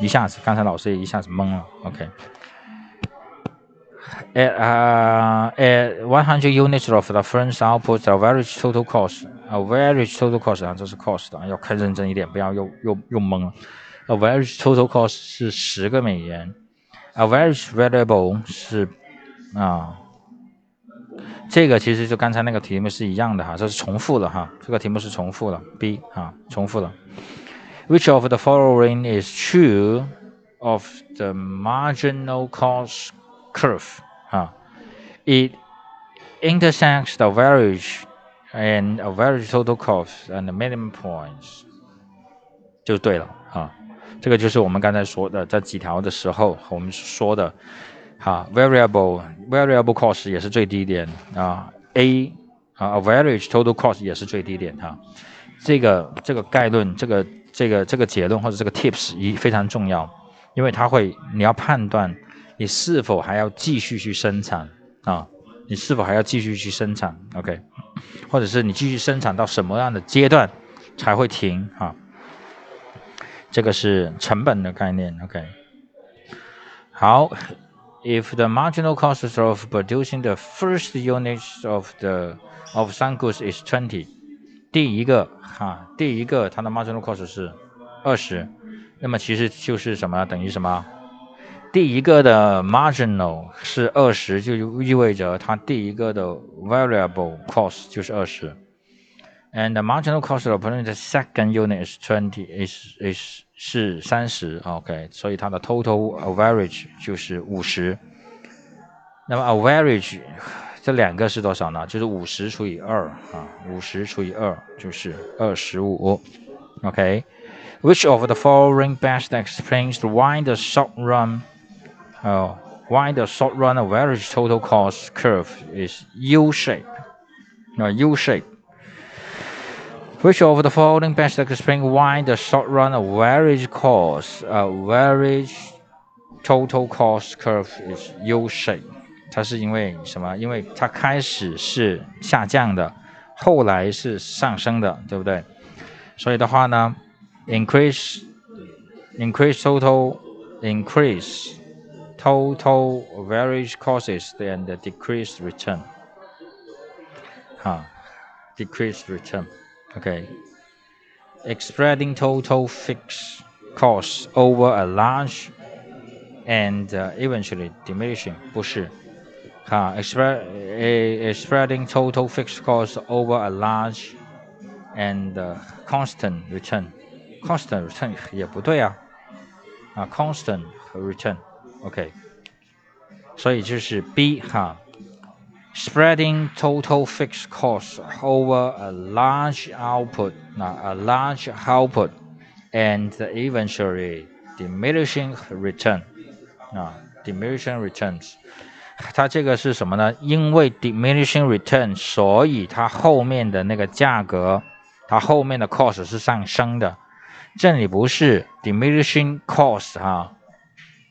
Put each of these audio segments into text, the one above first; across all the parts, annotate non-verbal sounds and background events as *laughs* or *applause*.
一下子，刚才老师也一下子懵了。OK。At uh, at 100 units of the first output, the average total cost, average total cost 啊，这是 cost 啊，要看认真一点，不要又又又懵了。Average total cost 是十个美元，average variable 是啊，这个其实就刚才那个题目是一样的哈，这是重复了哈，这个题目是重复了，B 啊，重复了。Which of the following is true of the marginal cost curve 啊？It intersects the average and average total cost and the minimum points 就对了啊。这个就是我们刚才说的这几条的时候，我们说的哈，variable variable cost 也是最低点啊，A 啊，average total cost 也是最低点哈。这个这个概论，这个 这个这个结论或者这个 tips 一非常重要，因为它会你要判断你是否还要继续去生产啊，你是否还要继续去生产，OK，或者是你继续生产到什么样的阶段才会停啊？这个是成本的概念，OK。好，If the marginal cost of producing the first units of the of some goods is twenty。第一个哈，第一个它的 marginal cost 是二十，那么其实就是什么等于什么？第一个的 marginal 是二十，就意味着它第一个的 variable cost 就是二十。And marginal cost of producing the second unit is twenty is is 是三十，OK，所以它的 total average 就是五十。那么 average 这两个是多少呢？就是五十除以二啊，五十除以二就是二十五，OK。Which of the following best explains why the short run, uh, why the short run average total cost curve is U shape? Uh, U shape. Which of the following best explain why the short run average cost, average total cost curve is U shape？ 它是因为什么？因为它开始是下降的，后来是上升的，对不对？所以的话呢，increase increase total increase total average costs and decrease return，哈，decrease return。Okay. Spreading total fixed costs over a large and uh, eventually diminishing 不是，哈，spread spreading total fixed costs over a large and uh, constant return constant return *laughs* 也不对啊，啊，constant 和 return，OK，所以就是 B 哈。spreading total fixed costs over a large output, a large output, and eventually diminishing return, 啊，diminishing returns， 它这个是什么呢？因为 diminishing return，所以它后面的那个价格，它后面的 cost 是上升的。这里不是 diminishing cost 哈，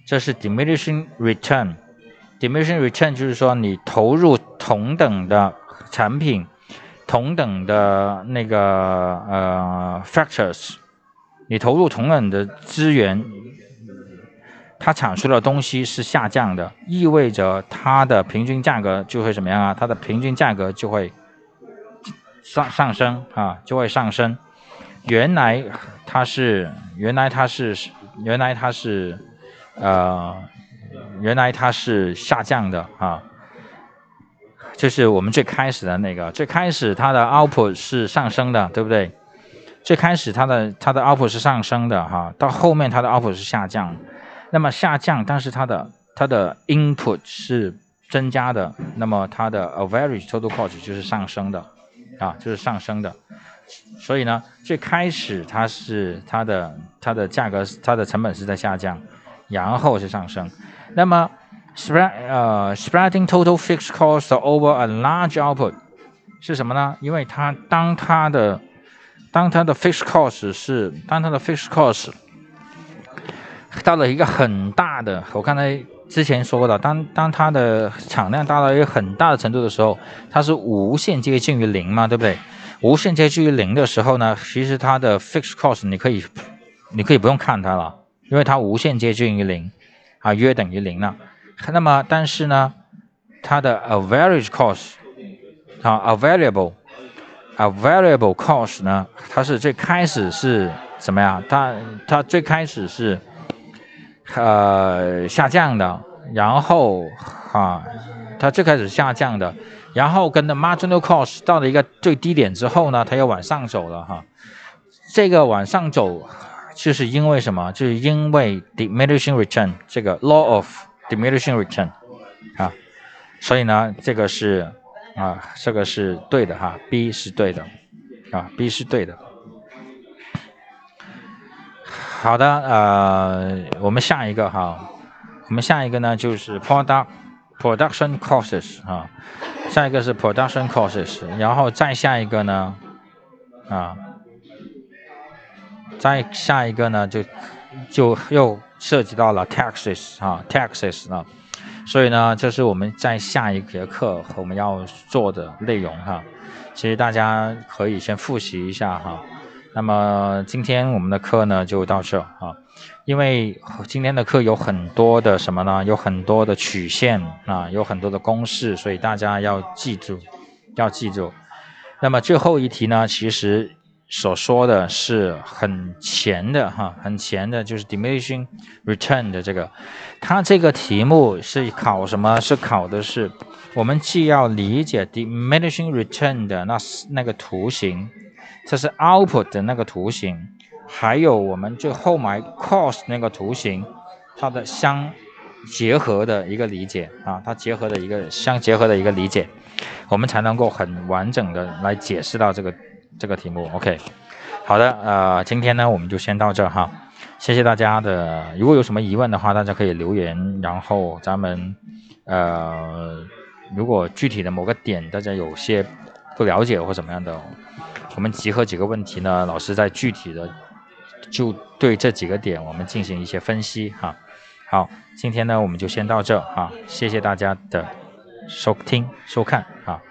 这是 diminishing return。diminishing return 就是说你投入同等的产品，同等的那个呃 factors，你投入同等的资源，它产出的东西是下降的，意味着它的平均价格就会怎么样啊？它的平均价格就会上上升啊，就会上升。原来它是原来它是原来它是呃。原来它是下降的啊，就是我们最开始的那个，最开始它的 output 是上升的，对不对？最开始它的它的 output 是上升的哈，到后面它的 output 是下降，那么下降，但是它的它的 input 是增加的，那么它的 average total cost 就是上升的啊，就是上升的。所以呢，最开始它是它的它的价格它的成本是在下降，然后是上升。那么，spread 呃，spreading total fixed cost over a large output 是什么呢？因为它当它的当它的 fixed cost 是当它的 fixed cost 到了一个很大的，我刚才之前说过的，当当它的产量达到一个很大的程度的时候，它是无限接近于零嘛，对不对？无限接近于零的时候呢，其实它的 fixed cost 你可以你可以不用看它了。因为它无限接近于零，啊，约等于零了。那么，但是呢，它的 average cost 啊，available，a variable cost 呢，它是最开始是怎么样？它它最开始是呃下降的，然后啊，它最开始下降的，然后跟的 marginal cost 到了一个最低点之后呢，它又往上走了哈。这个往上走，就是因为什么？就是因为 diminishing return 这个 law of diminishing return 啊，所以呢，这个是啊，这个是对的哈，B 是对的啊，B 是对的。好的，呃，我们下一个哈，我们下一个呢就是 product production costs 啊，下一个是 production costs，然后再下一个呢啊。再下一个呢，就就又涉及到了 taxes 啊，taxes 啊，所以呢，这是我们在下一节课我们要做的内容哈。其实大家可以先复习一下哈。那么今天我们的课呢就到这啊，因为今天的课有很多的什么呢？有很多的曲线啊，有很多的公式，所以大家要记住，要记住。那么最后一题呢，其实。所说的是很前的哈，很前的，就是 diminishing return 的这个，它这个题目是考什么？是考的是我们既要理解 diminishing return 的那那个图形，这是 output 的那个图形，还有我们最后买 cos 那个图形，它的相结合的一个理解啊，它结合的一个相结合的一个理解，我们才能够很完整的来解释到这个。这个题目，OK，好的，呃，今天呢我们就先到这哈，谢谢大家的。如果有什么疑问的话，大家可以留言，然后咱们，呃，如果具体的某个点大家有些不了解或怎么样的，我们集合几个问题呢，老师再具体的就对这几个点我们进行一些分析哈。好，今天呢我们就先到这哈，谢谢大家的收听收看啊。